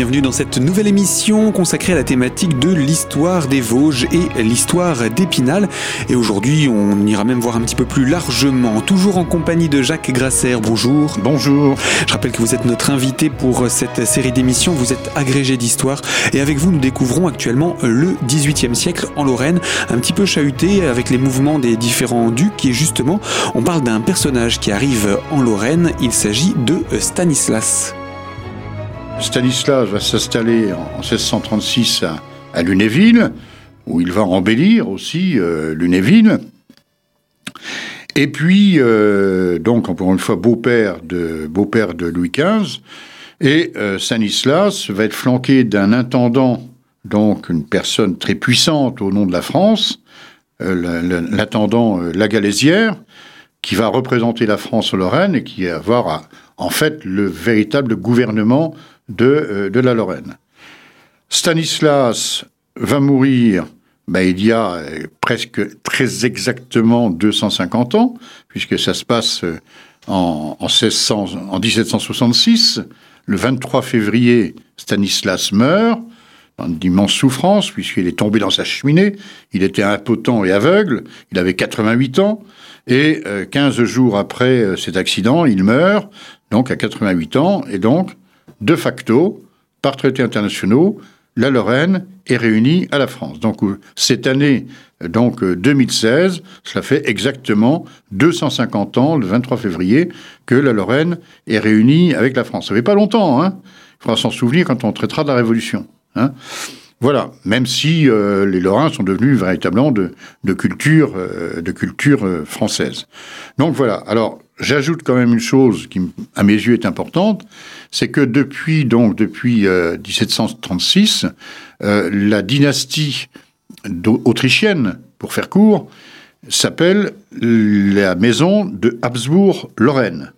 bienvenue dans cette nouvelle émission consacrée à la thématique de l'histoire des Vosges et l'histoire d'Épinal. Et aujourd'hui, on ira même voir un petit peu plus largement, toujours en compagnie de Jacques Grasser. Bonjour. Bonjour. Je rappelle que vous êtes notre invité pour cette série d'émissions. Vous êtes agrégé d'histoire et avec vous, nous découvrons actuellement le 18e siècle en Lorraine, un petit peu chahuté avec les mouvements des différents ducs. Et justement, on parle d'un personnage qui arrive en Lorraine. Il s'agit de Stanislas. Stanislas va s'installer en 1636 à, Lunéville, où il va embellir aussi euh, Lunéville. Et puis, euh, donc, encore une fois, beau-père de, beau-père de Louis XV. Et euh, Stanislas va être flanqué d'un intendant, donc une personne très puissante au nom de la France, l'intendant Lagalésière, qui va représenter la France en Lorraine et qui va avoir en fait le véritable gouvernement euh, de, la Lorraine. Stanislas va mourir ben, il y a euh, presque très exactement 250 ans, puisque ça se passe euh, en, en, 1600, en 1766. Le 23 février, Stanislas meurt d'immenses souffrances, puisqu'il est tombé dans sa cheminée, il était impotent et aveugle, il avait 88 ans, et 15 jours après cet accident, il meurt, donc à 88 ans, et donc de facto, par traités internationaux, la Lorraine est réunie à la France. Donc euh, cette année, donc 2016, euh, cela fait exactement 250 ans, le 23 février, que la Lorraine est réunie avec la France. Ça fait pas longtemps, hein Il faudra s'en souvenir quand on traitera de la Révolution. Hein voilà, même si euh, les Lorrains sont devenus véritablement de, culture, de culture française. Donc voilà. Alors j'ajoute quand même une chose qui, à mes yeux, est importante, c'est que depuis donc depuis 1736, euh, euh, la dynastie autrichienne, pour faire court, s'appelle la maison de Habsbourg-Lorraine.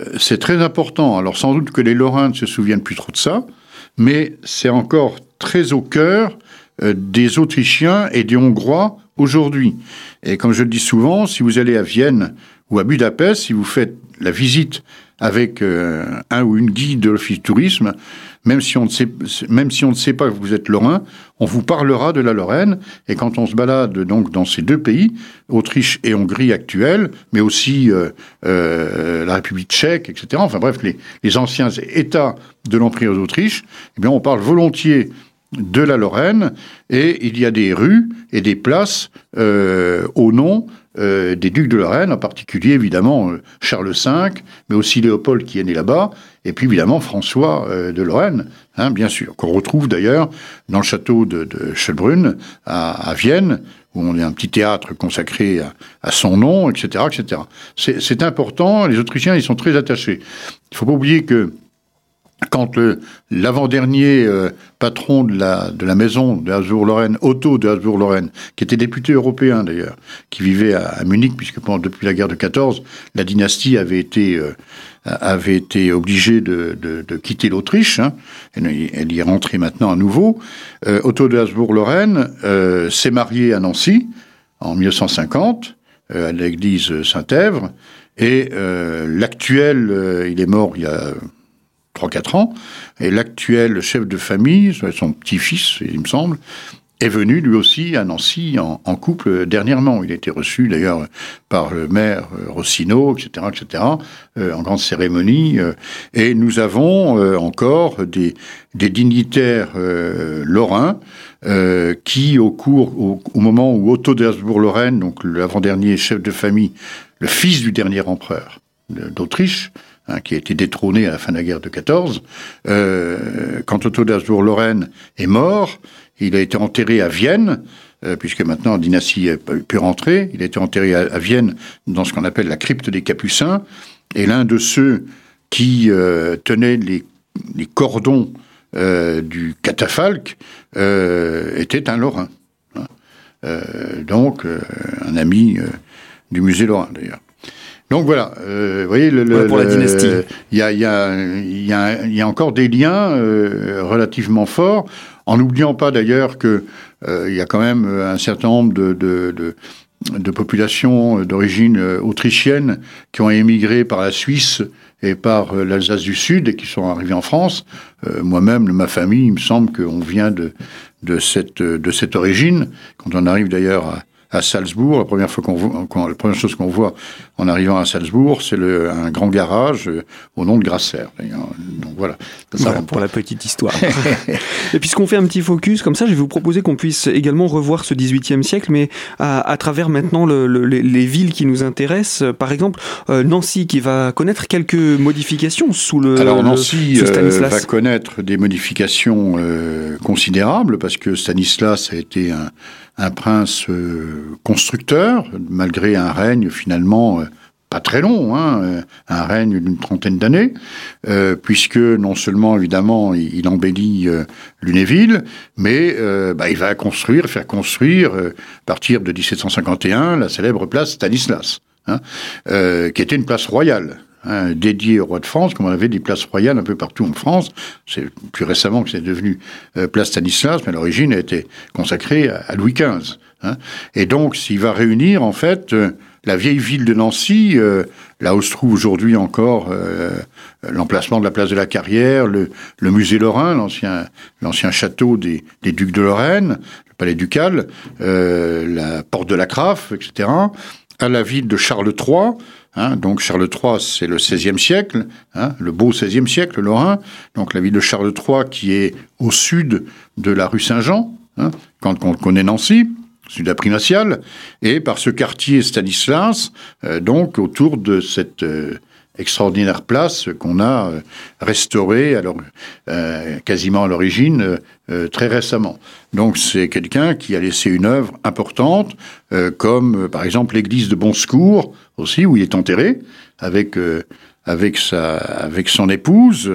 Euh, c'est très important. Alors sans doute que les Lorrains ne se souviennent plus trop de ça, mais c'est encore très au cœur des Autrichiens et des Hongrois aujourd'hui. Et comme je le dis souvent, si vous allez à Vienne ou à Budapest, si vous faites la visite avec euh, un ou une guide de l'office tourisme, même si on ne sait, pas que vous êtes lorrain, on vous parlera de la Lorraine. Et quand on se balade donc dans ces deux pays, Autriche et Hongrie actuels, mais aussi euh, euh, la République tchèque, etc. Enfin bref, les, les anciens États de l'Empire d'Autriche, eh bien on parle volontiers de la Lorraine et il y a des rues et des places au nom euh, des ducs de Lorraine, en particulier évidemment euh, Charles V, mais aussi Léopold qui est né là-bas, et puis évidemment François euh, de Lorraine, hein, bien sûr, qu'on retrouve d'ailleurs dans le château de, de Schellbrunn à, Vienne, où on a un petit théâtre consacré à, son nom, etc., etc. C'est important. Les Autrichiens, ils sont très attachés. Il ne faut pas oublier que quand l'avant-dernier euh, patron de la, de la maison de Habsbourg-Lorraine, Otto de Habsbourg-Lorraine, qui était député européen d'ailleurs, qui vivait à, Munich, puisque pendant, depuis la guerre de 14, la dynastie avait été, euh, avait été obligée de, de, quitter l'Autriche, hein, elle, y est rentrée maintenant à nouveau. Euh, Otto de Habsbourg-Lorraine s'est marié à Nancy en 1950, à l'église Saint-Èvre, et l'actuel, il est mort il y a 3-4 ans, et l'actuel chef de famille, son petit-fils, il me semble, est venu lui aussi à Nancy en, couple dernièrement. Il a été reçu d'ailleurs par le maire euh, Rossino, etc., etc., euh, en grande cérémonie. Euh, et nous avons encore des, dignitaires lorrains qui, au cours, au, moment où Otto d'Habsbourg-Lorraine, donc l'avant-dernier chef de famille, le fils du dernier empereur d'Autriche, Hein, qui a été détrôné à la fin de la guerre de 14. Euh, quand Otto d'Habsbourg-Lorraine est mort, il a été enterré à Vienne, euh, puisque maintenant dynastie a pu rentrer. Il a été enterré à, Vienne dans ce qu'on appelle la crypte des Capucins. Et l'un de ceux qui euh, tenait les, cordons euh, du catafalque était un Lorrain. Hein. donc, un ami du musée Lorrain d'ailleurs. Donc voilà, euh, vous voyez, le, pour la dynastie. Il y a, y, a, y, a, y a, encore des liens euh, relativement forts, en n'oubliant pas d'ailleurs que euh, y a quand même un certain nombre de, de, de de populations d'origine autrichienne qui ont émigré par la Suisse et par l'Alsace du Sud et qui sont arrivés en France. Moi-même, ma famille, il me semble qu'on vient de, de, cette, de cette origine. Quand on arrive d'ailleurs à, à Salzbourg. La première fois qu'on voit, la première chose qu'on voit en arrivant à Salzbourg, c'est un grand garage euh, au nom de Grasser. Donc voilà. Ça pour la petite histoire. et puisqu'on fait un petit focus comme ça, je vais vous proposer qu'on puisse également revoir ce 18e siècle, mais à, travers maintenant les, villes qui nous intéressent. Par exemple, euh, Nancy qui va connaître quelques modifications sous le. Alors Nancy euh, va connaître des modifications considérables parce que Stanislas a été un un prince euh, constructeur, malgré un règne finalement euh, pas très long, hein, euh, un règne d'une trentaine d'années, puisque non seulement évidemment il, embellit Lunéville, mais bah, il va construire, faire construire, à partir de 1751, la célèbre place Stanislas, hein, qui était une place royale. Hein, dédié au roi de France, comme on avait des places royales un peu partout en France. C'est plus récemment que c'est devenu euh, place Stanislas, mais l'origine a été consacrée à, Louis XV. Hein. Et donc, s'il va réunir en fait euh, la vieille ville de Nancy, euh, là où se trouve aujourd'hui encore l'emplacement de la place de la Carrière, le, musée Lorrain, l'ancien l'ancien château des, des, ducs de Lorraine, le palais ducal, la porte de la Craffe, etc., à la ville de Charles III, Hein, donc Charles III, c'est le XVIe siècle, hein, le beau XVIe siècle, Lorrain. Donc la ville de Charles III qui est au sud de la rue Saint-Jean, hein, quand on connaît Nancy, sud primatiale, et par ce quartier Stanislas, euh, donc autour de cette euh, extraordinaire place qu'on a euh, restaurée alors quasiment à l'origine très récemment. Donc c'est quelqu'un qui a laissé une œuvre importante, comme par exemple l'église de Bon Secours, aussi, où il est enterré, avec, euh, avec, sa, avec son épouse,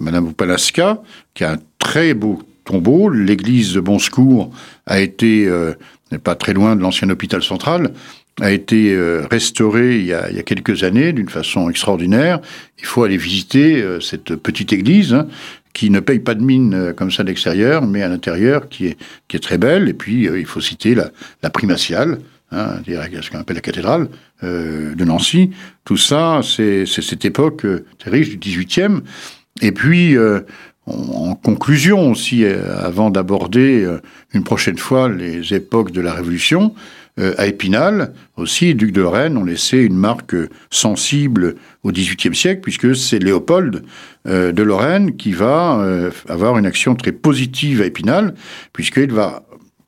Madame Upalaska, qui a un très beau tombeau. L'église de Bon Secours a été, euh, pas très loin de l'ancien hôpital central, a été euh, restaurée il y a, quelques années d'une façon extraordinaire. Il faut aller visiter cette petite église hein, qui ne paye pas de mine comme ça d'extérieur, mais à l'intérieur qui est, qui est très belle. Et puis il faut citer la, la primatiale, hein, ce qu'on appelle la cathédrale euh, de Nancy. Tout ça, c'est cette époque euh, très riche du 18e. Et puis, euh, en conclusion aussi, avant d'aborder une prochaine fois les époques de la Révolution, à Épinal, aussi, duc de Lorraine ont laissé une marque sensible au XVIIIe siècle, puisque c'est Léopold de Lorraine qui va avoir une action très positive à Épinal, puisqu'il va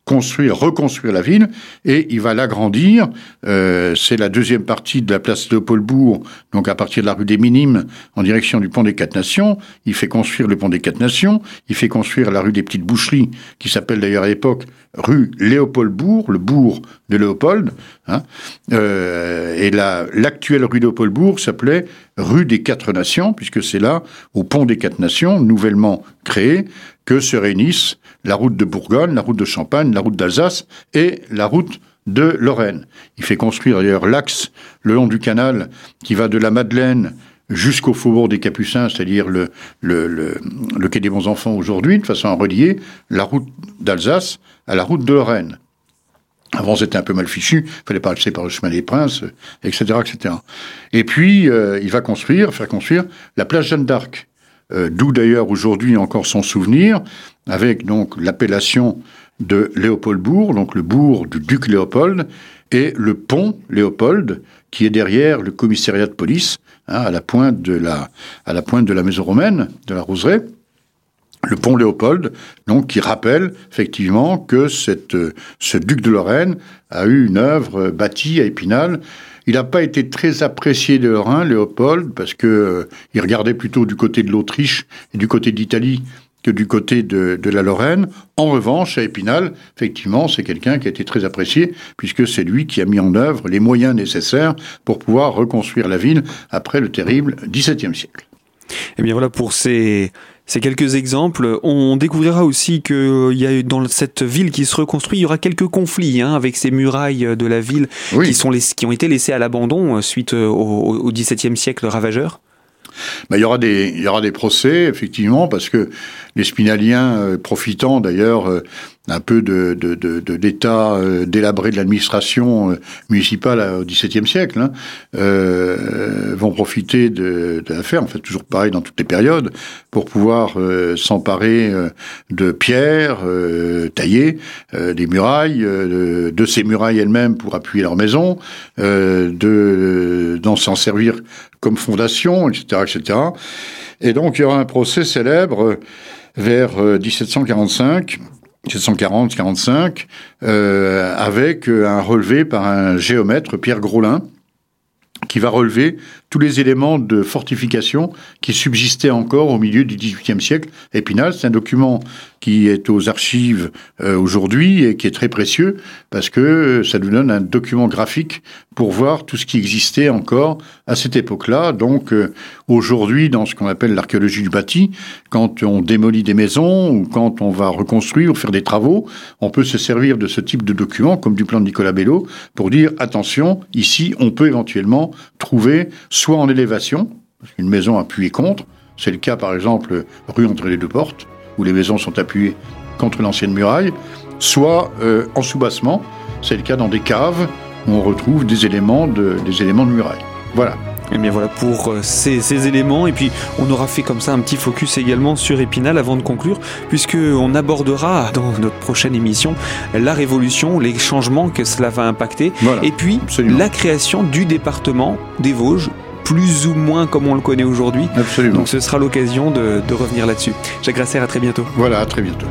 construire, reconstruire la ville, et il va l'agrandir. Euh, c'est la deuxième partie de la place Léopoldbourg, donc à partir de la rue des Minimes, en direction du pont des Quatre Nations. Il fait construire le pont des Quatre Nations, il fait construire la rue des Petites Boucheries, qui s'appelle d'ailleurs à l'époque rue Léopoldbourg, le bourg de Léopold. Hein. Euh, et l'actuelle rue Léopoldbourg s'appelait rue des Quatre Nations, puisque c'est là, au pont des Quatre Nations, nouvellement créé, que se réunissent la route de Bourgogne, la route de Champagne, la route d'Alsace et la route de Lorraine. Il fait construire d'ailleurs l'axe le long du canal qui va de la Madeleine jusqu'au faubourg des Capucins, c'est-à-dire le, le, le, quai des bons enfants aujourd'hui, de façon à relier la route d'Alsace à la route de Lorraine. Avant, c'était un peu mal fichu, il fallait passer par le chemin des Princes, etc., etc. Et puis, euh, il va construire, faire construire la place Jeanne d'Arc, euh, d'où d'ailleurs aujourd'hui encore son souvenir, avec donc l'appellation de Léopoldbourg, donc le bourg du duc Léopold, et le pont Léopold, qui est derrière le commissariat de police, hein, à, la pointe de la, à la pointe de la maison romaine, de la Roseraie. Le pont Léopold, donc, qui rappelle effectivement que cette, ce duc de Lorraine a eu une œuvre bâtie à Épinal il n'a pas été très apprécié de Lorrain, Léopold, parce que euh, il regardait plutôt du côté de l'Autriche et du côté d'Italie que du côté de, la Lorraine. En revanche, à Épinal, effectivement, c'est quelqu'un qui a été très apprécié, puisque c'est lui qui a mis en œuvre les moyens nécessaires pour pouvoir reconstruire la ville après le terrible XVIIe siècle. Eh bien voilà pour ces ces quelques exemples. On découvrira aussi qu'il euh, y a dans cette ville qui se reconstruit, il y aura quelques conflits hein, avec ces murailles de la ville qui, sont les, qui ont été laissées à l'abandon euh, suite euh, au XVIIe siècle ravageur. Ben, il, y aura des, il y aura des procès, effectivement, parce que les Spinaliens, profitant d'ailleurs un peu de, d'état euh, délabré de l'administration euh, municipale au XVIIe siècle, hein, euh, vont profiter de, de l'affaire, en fait toujours pareil dans toutes les périodes, pour pouvoir euh, s'emparer de pierres taillées, des murailles, de ces murailles elles-mêmes pour appuyer leur maison, de d'en s'en servir comme fondation, etc., etc. Et donc il y aura un procès célèbre vers 1745 1740-45, euh, avec un relevé par un géomètre, Pierre Grolin, qui va relever tous les éléments de fortification qui subsistaient encore au milieu du XVIIIe siècle. Épinal, c'est un document qui est aux archives euh, aujourd'hui et qui est très précieux parce que ça nous donne un document graphique pour voir tout ce qui existait encore à cette époque-là. Donc euh, aujourd'hui, dans ce qu'on appelle l'archéologie du bâti, quand on démolit des maisons ou quand on va reconstruire ou faire des travaux, on peut se servir de ce type de document, comme du plan de Nicolas Bello, pour dire attention, ici, on peut éventuellement trouver soit en élévation, parce qu'une maison appuyée contre, c'est le cas par exemple rue entre les deux portes, où les maisons sont appuyées contre l'ancienne muraille, soit euh, en soubassement, c'est le cas dans des caves où on retrouve des éléments de, des éléments de muraille. Voilà. Et eh bien voilà pour euh, ces, ces, éléments. Et puis on aura fait comme ça un petit focus également sur Épinal avant de conclure, puisqu'on abordera dans notre prochaine émission la révolution, les changements que cela va impacter. et puis la création du département des Vosges plus ou moins comme on le connaît aujourd'hui. Absolument. Donc ce sera l'occasion de, de revenir là-dessus. Jacques Grasser, à très bientôt. Voilà, à très bientôt.